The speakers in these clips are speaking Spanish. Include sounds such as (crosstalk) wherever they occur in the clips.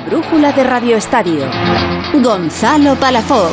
La brújula de Radio Estadio. Gonzalo Palafox.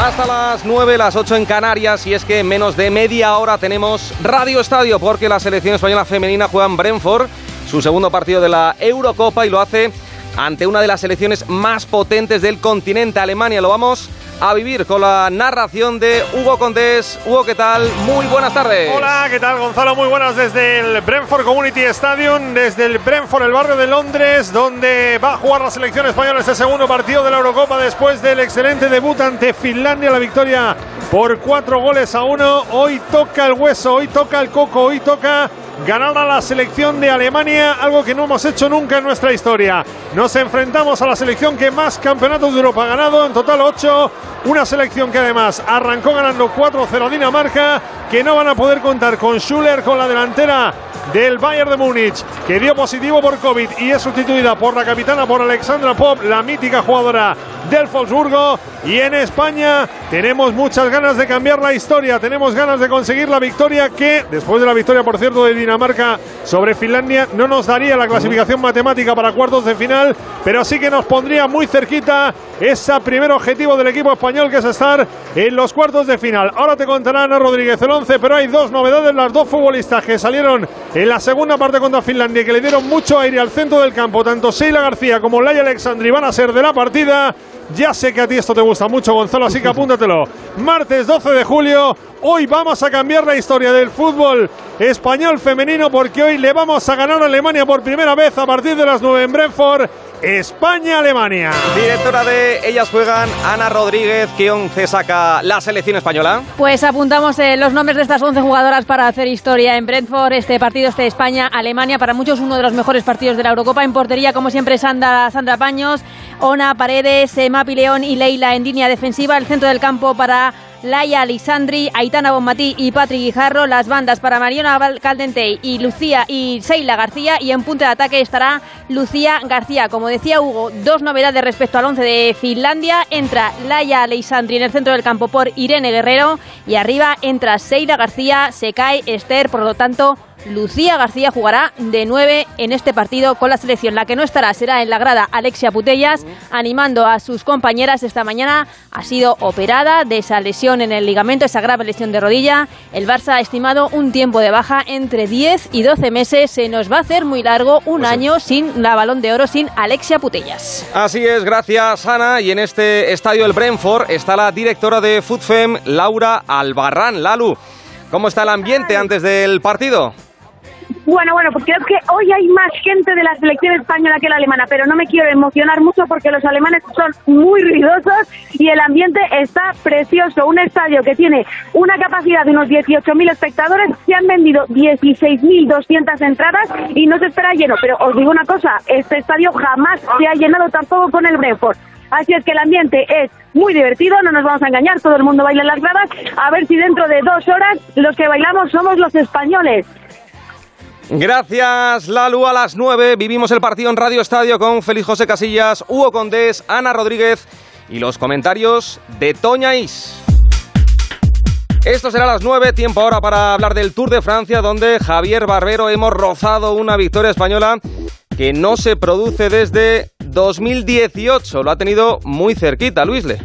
Hasta las 9, las 8 en Canarias y es que en menos de media hora tenemos Radio Estadio porque la selección española femenina juega en Brentford su segundo partido de la Eurocopa y lo hace ante una de las selecciones más potentes del continente, Alemania. Lo vamos a vivir con la narración de Hugo Condés. Hugo, ¿qué tal? Muy buenas tardes. Hola, ¿qué tal Gonzalo? Muy buenas desde el Brentford Community Stadium, desde el Brentford, el barrio de Londres, donde va a jugar la selección española este segundo partido de la Eurocopa después del excelente debut ante Finlandia, la victoria por cuatro goles a uno. Hoy toca el hueso, hoy toca el coco, hoy toca ganar a la selección de Alemania, algo que no hemos hecho nunca en nuestra historia. Nos enfrentamos a la selección que más campeonatos de Europa ha ganado, en total 8. Una selección que además arrancó ganando 4-0 a Dinamarca, que no van a poder contar con Schuller, con la delantera del Bayern de Múnich, que dio positivo por COVID y es sustituida por la capitana, por Alexandra Pop, la mítica jugadora del Wolfsburgo. Y en España tenemos muchas ganas de cambiar la historia, tenemos ganas de conseguir la victoria que, después de la victoria, por cierto, de Dinamarca sobre Finlandia, no nos daría la clasificación matemática para cuartos de final, pero sí que nos pondría muy cerquita ese primer objetivo del equipo español, que es estar en los cuartos de final. Ahora te contará Ana Rodríguez el 11, pero hay dos novedades, las dos futbolistas que salieron en la segunda parte contra Finlandia, que le dieron mucho aire al centro del campo, tanto Sheila García como Laia Alexandri van a ser de la partida. Ya sé que a ti esto te gusta mucho, Gonzalo, así que (laughs) apúntatelo. Martes 12 de julio, hoy vamos a cambiar la historia del fútbol español femenino porque hoy le vamos a ganar a Alemania por primera vez a partir de las 9 en Brentford. España-Alemania. Directora de Ellas Juegan, Ana Rodríguez, ¿qué once saca la selección española? Pues apuntamos eh, los nombres de estas 11 jugadoras para hacer historia en Brentford. Este partido este España-Alemania, para muchos uno de los mejores partidos de la Eurocopa. En portería, como siempre, Sandra, Sandra Paños, Ona Paredes, eh, Mapi León y Leila en línea defensiva. El centro del campo para Laia Alessandri, Aitana Bonmatí y Patrick Guijarro, las bandas para Mariona Caldente y Lucía y Seila García y en punto de ataque estará Lucía García. Como decía Hugo, dos novedades respecto al 11 de Finlandia. Entra Laia Alessandri en el centro del campo por Irene Guerrero y arriba entra Seila García, se cae Esther, por lo tanto Lucía García jugará de nueve en este partido con la selección. La que no estará será en la grada Alexia Putellas, animando a sus compañeras. Esta mañana ha sido operada de esa lesión en el ligamento, esa grave lesión de rodilla. El Barça ha estimado un tiempo de baja entre 10 y 12 meses. Se nos va a hacer muy largo un Pues año sin la balón de oro, sin Alexia Putellas. Así es, gracias Ana. Y en este estadio del Brentford está la directora de FUTFEM, Laura Albarrán. Lalu, ¿cómo está el ambiente antes del partido? Bueno, bueno, pues creo que hoy hay más gente de la selección española que la alemana, pero no me quiero emocionar mucho porque los alemanes son muy ruidosos y el ambiente está precioso. Un estadio que tiene una capacidad de unos 18.000 espectadores, se han vendido 16.200 entradas y no se espera lleno. Pero os digo una cosa, este estadio jamás se ha llenado tampoco con el Brentford. Así es que el ambiente es muy divertido, no nos vamos a engañar, todo el mundo baila en las gradas. A ver si dentro de dos horas los que bailamos somos los españoles. Gracias, Lalu. A las 9 vivimos el partido en Radio Estadio con Félix José Casillas, Hugo Condés, Ana Rodríguez y los comentarios de Toña Is. Esto será a las 9, tiempo ahora para hablar del Tour de Francia, donde Javier Barbero hemos rozado una victoria española que no se produce desde 2018. Lo ha tenido muy cerquita, Luisle.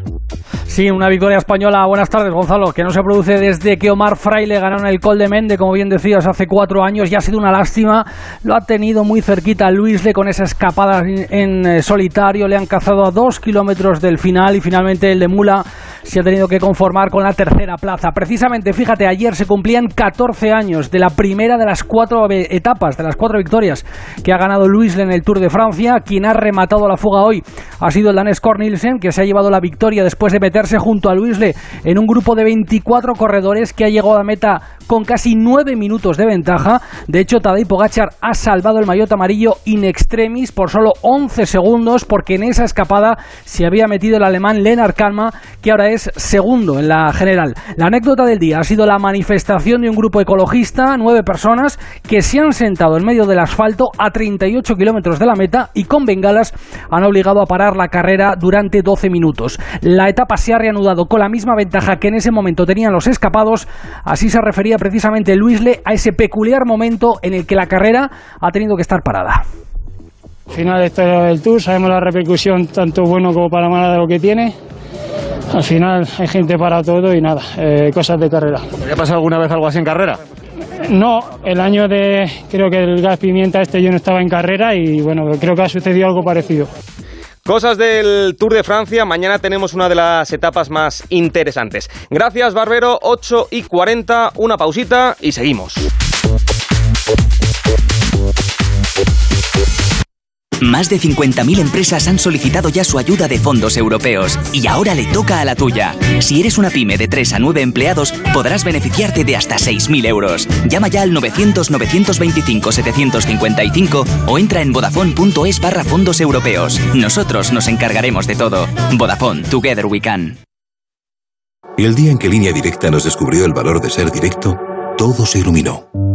Sí, una victoria española. Buenas tardes, Gonzalo, que no se produce desde que Omar Fraile ganó en el Col de Mende, como bien decías, hace cuatro años. Ya ha sido una lástima. Lo ha tenido muy cerquita Luisle con esa escapada en, en, eh, solitario. Le han cazado a dos kilómetros del final y finalmente el de Mula se ha tenido que conformar con la tercera plaza. Precisamente, fíjate, ayer se cumplían 14 años de la primera de las cuatro etapas, de las cuatro victorias que ha ganado Luisle en el Tour de Francia. Quien ha rematado la fuga hoy ha sido el danés Cornelsen, que se ha llevado la victoria después de junto a Luisle en un grupo de 24 corredores que ha llegado a meta con casi 9 minutos de ventaja. De hecho, Tadej Pogachar ha salvado el maillot amarillo in extremis por solo 11 segundos porque en esa escapada se había metido el alemán Lennart Kalma, que ahora es segundo en la general. La anécdota del día ha sido la manifestación de un grupo ecologista, nueve personas, que se han sentado en medio del asfalto a 38 kilómetros de la meta y con bengalas han obligado a parar la carrera durante 12 minutos. La etapa se ha reanudado con la misma ventaja que en ese momento tenían los escapados. Así se refería precisamente Luisle a ese peculiar momento en el que la carrera ha tenido que estar parada. Al final esto es el Tour, sabemos la repercusión tanto bueno como para mala de lo que tiene. Al final hay gente para todo y nada, eh, cosas de carrera. ¿Te ha pasado alguna vez algo así en carrera? No, el año de, creo que el gas pimienta este yo no estaba en carrera y bueno, creo que ha sucedido algo parecido. Cosas del Tour de Francia. Mañana tenemos una de las etapas más interesantes. Gracias, Barbero. 8 y 40. Una pausita y seguimos. Más de 50.000 empresas han solicitado ya su ayuda de fondos europeos y ahora le toca a la tuya. Si eres una pyme de 3 a 9 empleados, podrás beneficiarte de hasta 6.000 euros. Llama ya al 900-925-755 o entra en vodafone.es barra fondos europeos. Nosotros nos encargaremos de todo. Vodafone, Together We Can. El día en que Línea Directa nos descubrió el valor de ser directo, todo se iluminó.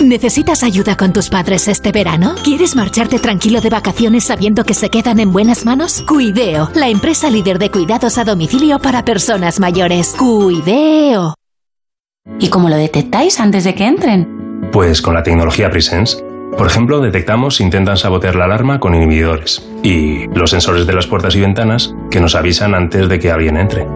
¿Necesitas ayuda con tus padres este verano? ¿Quieres marcharte tranquilo de vacaciones sabiendo que se quedan en buenas manos? Cuideo, la empresa líder de cuidados a domicilio para personas mayores. Cuideo. ¿Y cómo lo detectáis antes de que entren? Pues con la tecnología Presence. Por ejemplo, detectamos si intentan sabotear la alarma con inhibidores y los sensores de las puertas y ventanas que nos avisan antes de que alguien entre.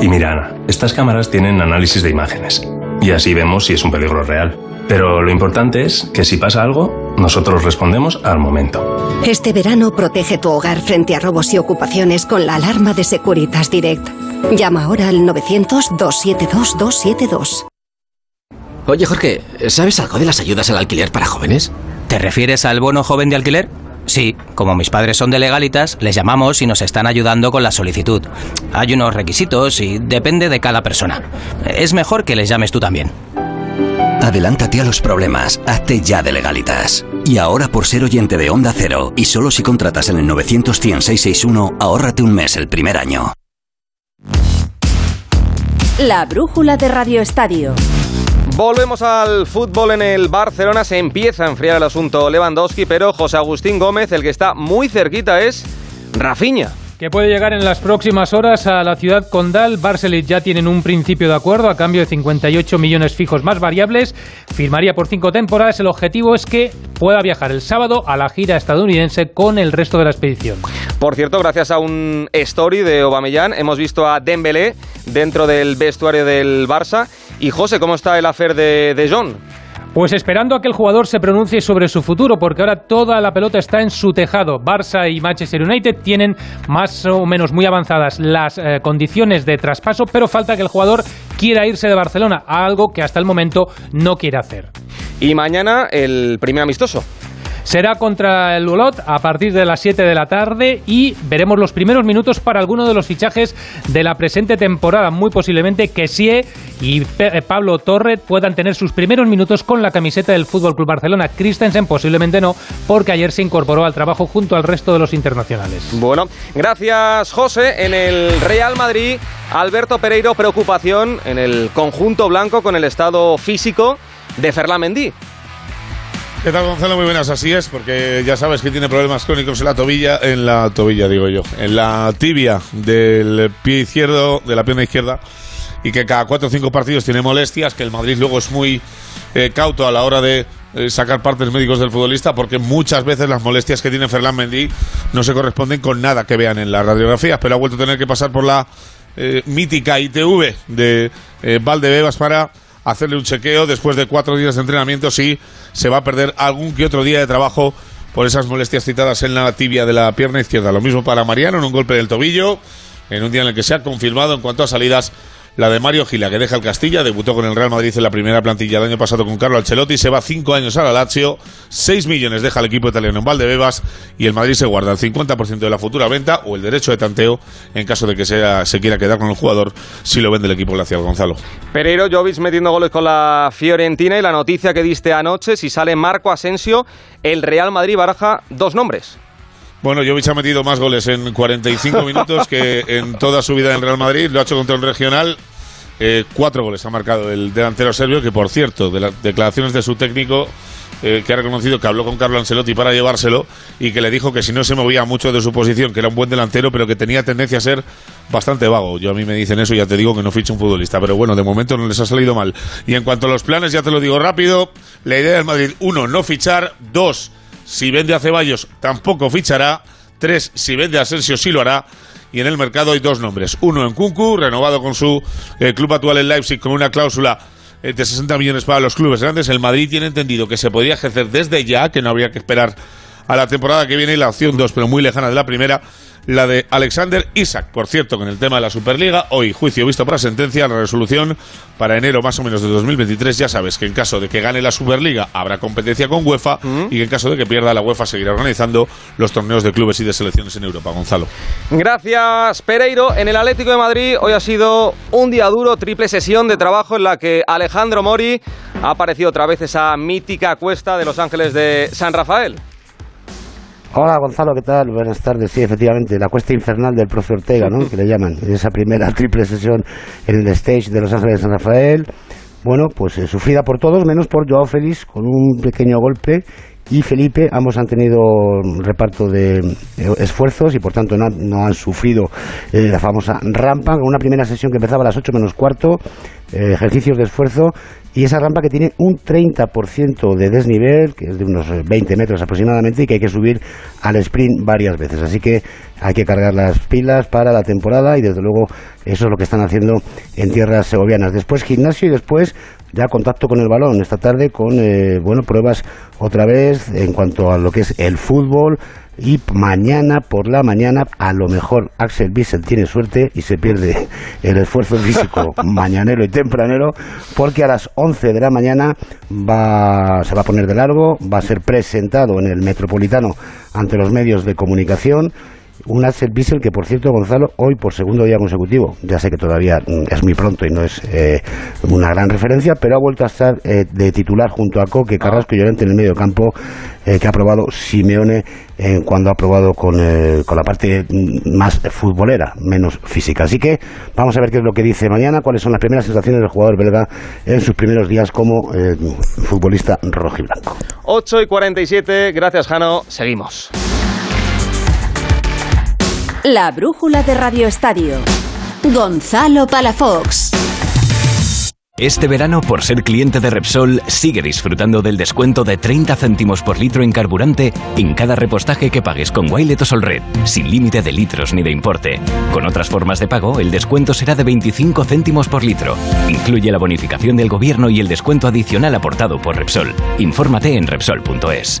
Y mira, Ana, estas cámaras tienen análisis de imágenes y así vemos si es un peligro real. Pero lo importante es que si pasa algo, nosotros respondemos al momento. Este verano protege tu hogar frente a robos y ocupaciones con la alarma de Securitas Direct. Llama ahora al 900-272-272. Oye Jorge, ¿sabes algo de las ayudas al alquiler para jóvenes? ¿Te refieres al bono joven de alquiler? Sí, como mis padres son de legalitas, les llamamos y nos están ayudando con la solicitud. Hay unos requisitos y depende de cada persona. Es mejor que les llames tú también. Adelántate a los problemas, hazte ya de legalitas. Y ahora por ser oyente de Onda Cero, y solo si contratas en el 900 661 ahórrate un mes el primer año. La brújula de Radio Estadio. Volvemos al fútbol en el Barcelona. Se empieza a enfriar el asunto Lewandowski, pero José Agustín Gómez, el que está muy cerquita, es Rafinha que puede llegar en las próximas horas a la ciudad condal. Barcelet ya tienen un principio de acuerdo a cambio de 58 millones fijos más variables. Firmaría por cinco temporadas. El objetivo es que pueda viajar el sábado a la gira estadounidense con el resto de la expedición. Por cierto, gracias a un story de Aubameyang hemos visto a Dembélé dentro del vestuario del Barça. Y José, ¿cómo está el afer de, de John? Pues esperando a que el jugador se pronuncie sobre su futuro, porque ahora toda la pelota está en su tejado. Barça y Manchester United tienen más o menos muy avanzadas las eh, condiciones de traspaso, pero falta que el jugador quiera irse de Barcelona, algo que hasta el momento no quiere hacer. Y mañana el primer amistoso. Será contra el Ulot a partir de las 7 de la tarde y veremos los primeros minutos para alguno de los fichajes de la presente temporada. Muy posiblemente que Sie y eh, Pablo Torre puedan tener sus primeros minutos con la camiseta del Fútbol Club Barcelona. Christensen posiblemente no, porque ayer se incorporó al trabajo junto al resto de los internacionales. Bueno, gracias José. En el Real Madrid, Alberto Pereiro, preocupación en el conjunto blanco con el estado físico de Ferland Mendy. ¿Qué tal, Gonzalo? Muy buenas, así es, porque ya sabes que tiene problemas crónicos en la tobilla, en la tobilla, digo yo, en la tibia del pie izquierdo, de la pierna izquierda, y que cada cuatro o cinco partidos tiene molestias, que el Madrid luego es muy eh, cauto a la hora de eh, sacar partes médicos del futbolista, porque muchas veces las molestias que tiene Ferland Mendy no se corresponden con nada que vean en las radiografías, pero ha vuelto a tener que pasar por la eh, mítica ITV de Valdebebas para hacerle un chequeo después de cuatro días de entrenamiento si se va a perder algún que otro día de trabajo por esas molestias citadas en la tibia de la pierna izquierda. Lo mismo para Mariano en un golpe del tobillo, en un día en el que se ha confirmado en cuanto a salidas la de Mario Gila, que deja el Castilla, debutó con el Real Madrid en la primera plantilla el año pasado con Carlo Ancelotti, se va cinco años a la Lazio, seis millones deja el equipo italiano en Valdebebas y el Madrid se guarda el 50% de la futura venta o el derecho de tanteo en caso de que sea, se quiera quedar con el jugador si lo vende el equipo glacial Gonzalo. Pereiro, Jovic metiendo goles con la Fiorentina y la noticia que diste anoche, si sale Marco Asensio, el Real Madrid baraja dos nombres. Bueno, Jovic ha metido más goles en 45 (laughs) minutos que en toda su vida en el Real Madrid. Lo ha hecho contra un regional. Eh, cuatro goles ha marcado el delantero serbio, que por cierto, de las declaraciones de su técnico, eh, que ha reconocido que habló con Carlo Ancelotti para llevárselo y que le dijo que si no se movía mucho de su posición, que era un buen delantero, pero que tenía tendencia a ser bastante vago. Yo a mí me dicen eso y ya te digo que no ficha un futbolista, pero bueno, de momento no les ha salido mal. Y en cuanto a los planes, ya te lo digo rápido, la idea del Madrid, uno, no fichar, dos, si vende a Ceballos, tampoco fichará, tres, si vende a Asensio, sí lo hará, y en el mercado hay dos nombres. Uno en Kunku, renovado con su eh, club actual en Leipzig con una cláusula eh, de 60 millones para los clubes grandes. El Madrid tiene entendido que se podría ejercer desde ya, que no habría que esperar a la temporada que viene y la opción 2, pero muy lejana de la primera la de Alexander Isaac. Por cierto, con el tema de la Superliga, hoy juicio visto para sentencia, la resolución para enero más o menos de 2023. Ya sabes que en caso de que gane la Superliga habrá competencia con UEFA y que en caso de que pierda la UEFA seguirá organizando los torneos de clubes y de selecciones en Europa. Gonzalo. Gracias, Pereiro. En el Atlético de Madrid hoy ha sido un día duro, triple sesión de trabajo en la que Alejandro Mori ha aparecido otra vez esa mítica cuesta de Los Ángeles de San Rafael. Hola Gonzalo, ¿qué tal? Buenas tardes. Sí, efectivamente, la cuesta infernal del profe Ortega, ¿no? Que le llaman. Esa primera (laughs) triple sesión en el stage de Los Ángeles de San Rafael. Bueno, pues eh, sufrida por todos, menos por Joao Félix, con un pequeño golpe. Y Felipe, ambos han tenido reparto de eh, esfuerzos y por tanto no, han- sufrido eh, la famosa rampa, una primera sesión que empezaba a las 8 menos cuarto, eh, ejercicios de esfuerzo y esa rampa que tiene un 30% de desnivel, que es de unos eh, 20 metros aproximadamente, y que hay que subir al sprint varias veces. Así que hay que cargar las pilas para la temporada y desde luego eso es lo que están haciendo en tierras segovianas. Después gimnasio y después ya contacto con el balón esta tarde con eh, bueno pruebas otra vez en cuanto a lo que es el fútbol y mañana por la mañana a lo mejor Axel Bissell tiene suerte y se pierde (laughs) el esfuerzo físico (laughs) mañanero y tempranero porque a las 11 de la mañana va, se va a poner de largo, va a ser presentado en el Metropolitano ante los medios de comunicación un Axel Bissell que, por cierto, Gonzalo, hoy por segundo día consecutivo, ya sé que todavía mm, es muy pronto y no es eh, una gran referencia, pero ha vuelto a estar eh, de titular junto a Coque, Carrasco y Llorente en el medio campo, eh, que ha probado Simeone cuando ha probado con, con la parte mm, más futbolera, menos física. Así que vamos a ver qué es lo que dice mañana, cuáles son las primeras sensaciones del jugador belga en sus primeros días como futbolista rojiblanco. 8 y 47, gracias Jano, seguimos. La brújula de Radio Estadio. Gonzalo Palafox. Este verano, por ser cliente de Repsol, sigue disfrutando del descuento de 30 céntimos por litro en carburante en cada repostaje que pagues con Wilet o Solred, sin límite de litros ni de importe. Con otras formas de pago, el descuento será de 25 céntimos por litro. Incluye la bonificación del gobierno y el descuento adicional aportado por Repsol. Infórmate en Repsol.es.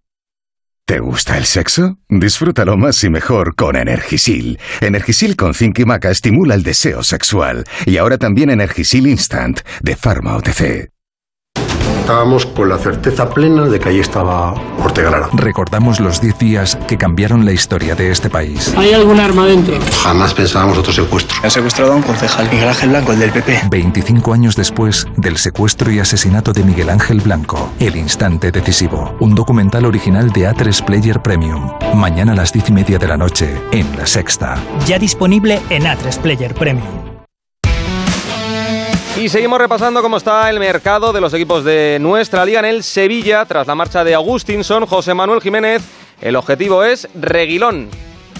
¿Te gusta el sexo? Disfrútalo más y mejor con Energisil. Energisil con zinc y maca estimula el deseo sexual. Y ahora también Energisil Instant, de Pharma OTC. Estábamos con la certeza plena de que ahí estaba Ortega Lara. Recordamos los 10 días que cambiaron la historia de este país. ¿Hay algún arma dentro? Jamás pensábamos otro secuestro. Han secuestrado a un concejal, Miguel Ángel Blanco, el del PP. 25 años después del secuestro y asesinato de Miguel Ángel Blanco, El Instante Decisivo. Un documental original de A3 Player Premium. Mañana a las 10 y media de la noche, en La Sexta. Ya disponible en A3 Player Premium. Y seguimos repasando cómo está el mercado de los equipos de nuestra liga en el Sevilla tras la marcha de Agustinson, José Manuel Jiménez. El objetivo es Reguilón.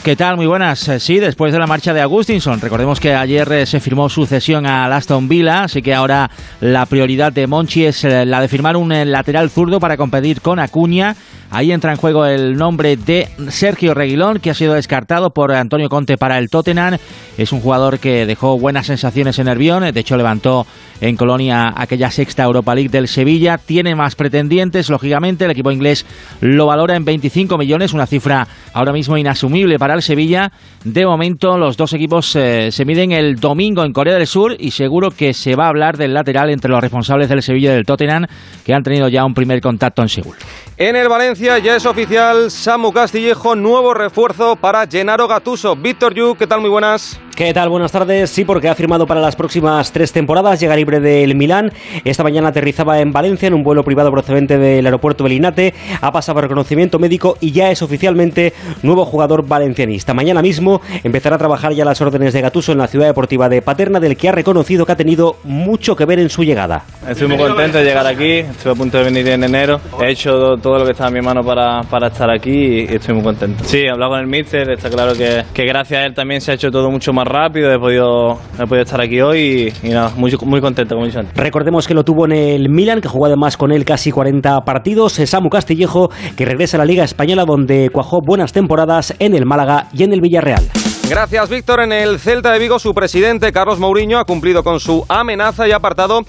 ¿Qué tal? Muy buenas. Eh, Sí, después de la marcha de Agustinson. Recordemos que ayer eh, se firmó su cesión al Aston Villa, así que ahora la prioridad de Monchi es eh, la de firmar un lateral zurdo para competir con Acuña. Ahí entra en juego el nombre de Sergio Reguilón, que ha sido descartado por Antonio Conte para el Tottenham. Es un jugador que dejó buenas sensaciones en Nervión, de hecho levantó en Colonia aquella sexta Europa League del Sevilla. Tiene más pretendientes, lógicamente, el equipo inglés lo valora en 25 millones, una cifra ahora mismo inasumible para el Sevilla. De momento los dos equipos eh, se miden el domingo en Corea del Sur y seguro que se va a hablar del lateral entre los responsables del Sevilla y del Tottenham, que han tenido ya un primer contacto en Seúl. En el Valencia ya es oficial Samu Castillejo, nuevo refuerzo para Gennaro Gatuso. Víctor Yu, ¿qué tal? Muy buenas. ¿Qué tal? Buenas tardes. Sí, porque ha firmado para las próximas tres temporadas. Llega libre del Milán. Esta mañana aterrizaba en Valencia en un vuelo privado procedente del aeropuerto Belinate. Ha pasado reconocimiento médico y ya es oficialmente nuevo jugador valencianista. Mañana mismo empezará a trabajar ya las órdenes de Gatuso en la ciudad deportiva de Paterna, del que ha reconocido que ha tenido mucho que ver en su llegada. Estoy muy contento de llegar aquí. Estuve a punto de venir en enero. He hecho todo lo que estaba en mi mano para, para estar aquí y estoy muy contento. Sí, he hablado con el míster. Está claro que, que gracias a él también se ha hecho todo mucho más rápido. He podido, he podido estar aquí hoy y, y nada, muy, muy contento, como he dicho antes. Recordemos que lo tuvo en el Milan, que jugó además con él casi 40 partidos. Samu Castillejo, que regresa a la Liga Española, donde cuajó buenas temporadas en el Málaga y en el Villarreal. Gracias, Víctor. En el Celta de Vigo, su presidente, Carlos Mourinho, ha cumplido con su amenaza y ha apartado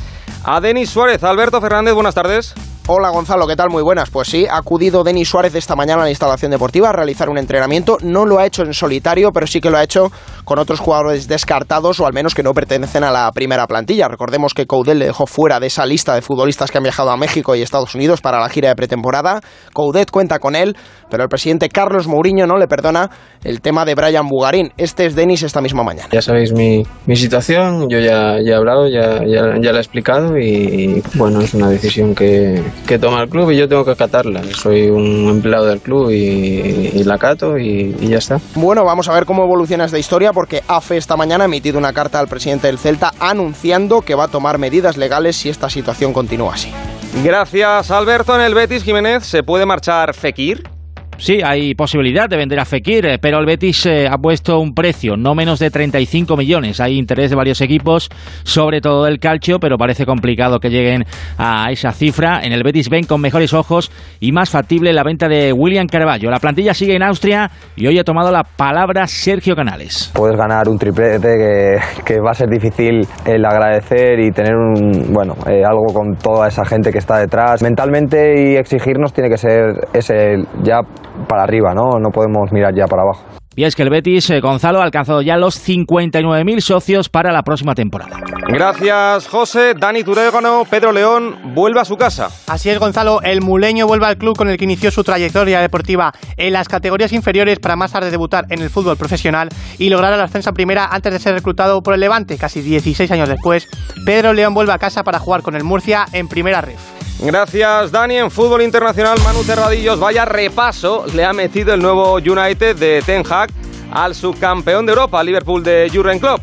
a Denis Suárez. Alberto Fernández, buenas tardes. Hola Gonzalo, ¿qué tal? Muy buenas. Pues sí, ha acudido Denis Suárez esta mañana a la instalación deportiva a realizar un entrenamiento. No lo ha hecho en solitario, pero sí que lo ha hecho con otros jugadores descartados o al menos que no pertenecen a la primera plantilla. Recordemos que Coudel le dejó fuera de esa lista de futbolistas que han viajado a México y Estados Unidos para la gira de pretemporada. Coudet cuenta con él, pero el presidente Carlos Mourinho no le perdona el tema de Brian Bugarín. Este es Denis esta misma mañana. Ya sabéis mi, situación, yo ya, he hablado, ya, ya, la he explicado y bueno, es una decisión que, que toma el club y yo tengo que acatarla. Soy un empleado del club y, y la acato y, y, ya está. Bueno, vamos a ver cómo evoluciona esta historia porque AFE esta mañana ha emitido una carta al presidente del Celta anunciando que va a tomar medidas legales si esta situación continúa así. Gracias, Alberto. En el Betis Jiménez se puede marchar Fekir. Sí, hay posibilidad de vender a Fekir, eh, pero el Betis eh, ha puesto un precio, no menos de 35 millones. Hay interés de varios equipos, sobre todo del calcio, pero parece complicado que lleguen a esa cifra. En el Betis ven con mejores ojos y más factible la venta de William Carvalho. La plantilla sigue en Austria y hoy ha tomado la palabra Sergio Canales. Puedes ganar un triplete que, que va a ser difícil el agradecer y tener un, bueno, eh, algo con toda esa gente que está detrás. Mentalmente y exigirnos tiene que ser ese ya para arriba, ¿no? No podemos mirar ya para abajo. Y es que el Betis, eh, Gonzalo, ha alcanzado ya los 59.000 socios para la próxima temporada. Gracias, José. Dani Turégano, Pedro León, vuelve a su casa. Así es, Gonzalo. El muleño vuelve al club con el que inició su trayectoria deportiva en las categorías inferiores para más tarde debutar en el fútbol profesional y lograr el ascenso a primera antes de ser reclutado por el Levante, casi 16 años después. Pedro León vuelve a casa para jugar con el Murcia en primera ref. Gracias, Dani. En fútbol internacional, Manu Terradillos, vaya repaso, le ha metido el nuevo United de Ten Hag al subcampeón de Europa, Liverpool de Jurgen Klopp.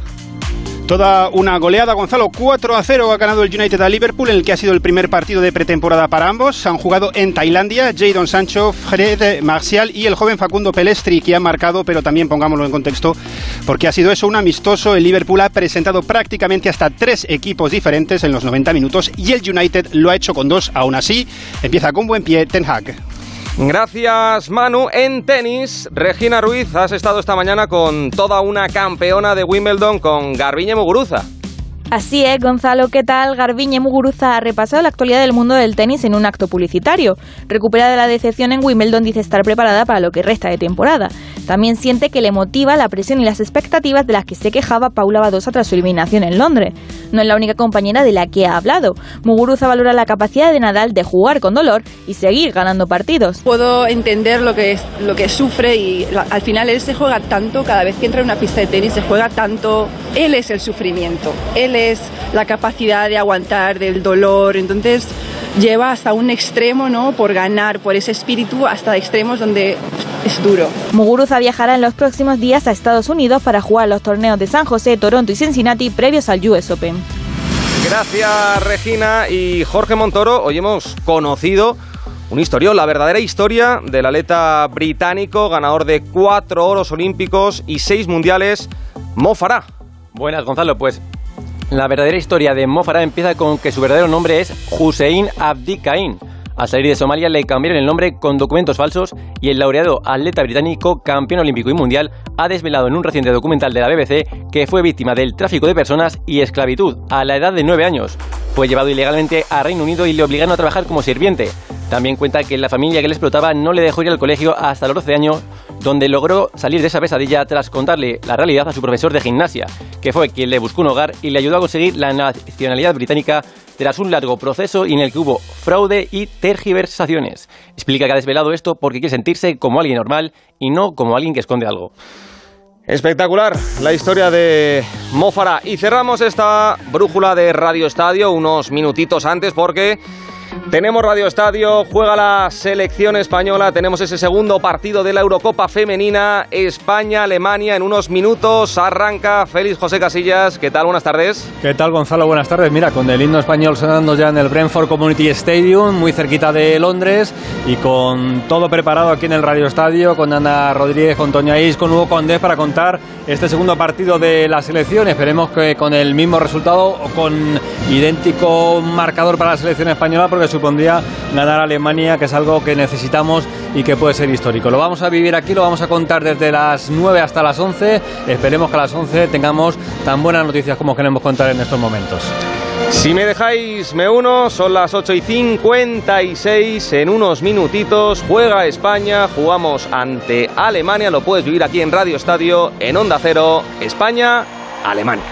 Toda una goleada, Gonzalo. 4 a 0 ha ganado el United a Liverpool, en el que ha sido el primer partido de pretemporada para ambos. Han jugado en Tailandia Jadon Sancho, Fred Marcial y el joven Facundo Pelestri, que ha marcado, pero también pongámoslo en contexto, porque ha sido eso un amistoso. El Liverpool ha presentado prácticamente hasta tres equipos diferentes en los 90 minutos y el United lo ha hecho con dos. Aún así, empieza con buen pie Ten Hag. Gracias, Manu. En tenis, Regina Ruiz, has estado esta mañana con toda una campeona de Wimbledon, con Garbiñe Muguruza. Así es, Gonzalo, ¿qué tal? Garbiñe Muguruza ha repasado la actualidad del mundo del tenis en un acto publicitario. Recuperada de la decepción en Wimbledon, dice estar preparada para lo que resta de temporada. También siente que le motiva la presión y las expectativas de las que se quejaba Paula Badosa tras su eliminación en Londres. No es la única compañera de la que ha hablado. Muguruza valora la capacidad de Nadal de jugar con dolor y seguir ganando partidos. Puedo entender lo que, lo que sufre y al final él se juega tanto, cada vez que entra en una pista de tenis se juega tanto. Él es el sufrimiento, él es la capacidad de aguantar del dolor, entonces lleva hasta un extremo, ¿no? Por ganar, por ese espíritu, hasta extremos donde es duro. Muguruza viajará en los próximos días a Estados Unidos para jugar los torneos de San José, Toronto y Cincinnati previos al US Open. Gracias, Regina y Jorge Montoro. Hoy hemos conocido un historión, la verdadera historia del atleta británico, ganador de cuatro oros olímpicos y seis mundiales, Mo Farah. Buenas, Gonzalo. Pues la verdadera historia de Mo Farah empieza con que su verdadero nombre es Hussein Abdi Caín. Al salir de Somalia le cambiaron el nombre con documentos falsos y el laureado atleta británico, campeón olímpico y mundial, ha desvelado en un reciente documental de la BBC que fue víctima del tráfico de personas y esclavitud a la edad de 9 años. Fue llevado ilegalmente a Reino Unido y le obligaron a trabajar como sirviente. También cuenta que la familia que le explotaba no le dejó ir al colegio hasta los 12 años, donde logró salir de esa pesadilla tras contarle la realidad a su profesor de gimnasia, que fue quien le buscó un hogar y le ayudó a conseguir la nacionalidad británica tras un largo proceso en el que hubo fraude y tergiversaciones. Explica que ha desvelado esto porque quiere sentirse como alguien normal y no como alguien que esconde algo. Espectacular la historia de Mofara. Y cerramos esta brújula de Radio Estadio unos minutitos antes porque tenemos Radio Estadio, juega la selección española, tenemos ese segundo partido de la Eurocopa femenina, España-Alemania, en unos minutos arranca Félix José Casillas, ¿qué tal? Buenas tardes. ¿Qué tal Gonzalo? Buenas tardes. Mira, con el himno español sonando ya en el Brentford Community Stadium, muy cerquita de Londres, y con todo preparado aquí en el Radio Estadio, con Ana Rodríguez, con Toña Is, con Hugo Condés para contar este segundo partido de la selección. Esperemos que con el mismo resultado o con idéntico marcador para la selección española, supondría ganar Alemania, que es algo que necesitamos y que puede ser histórico. Lo vamos a vivir aquí, lo vamos a contar desde las 9 hasta las 11. Esperemos que a las 11 tengamos tan buenas noticias como queremos contar en estos momentos. Si me dejáis, me uno, son las 8 y 56, en unos minutitos juega España, jugamos ante Alemania, lo puedes vivir aquí en Radio Estadio, en Onda Cero, España, Alemania.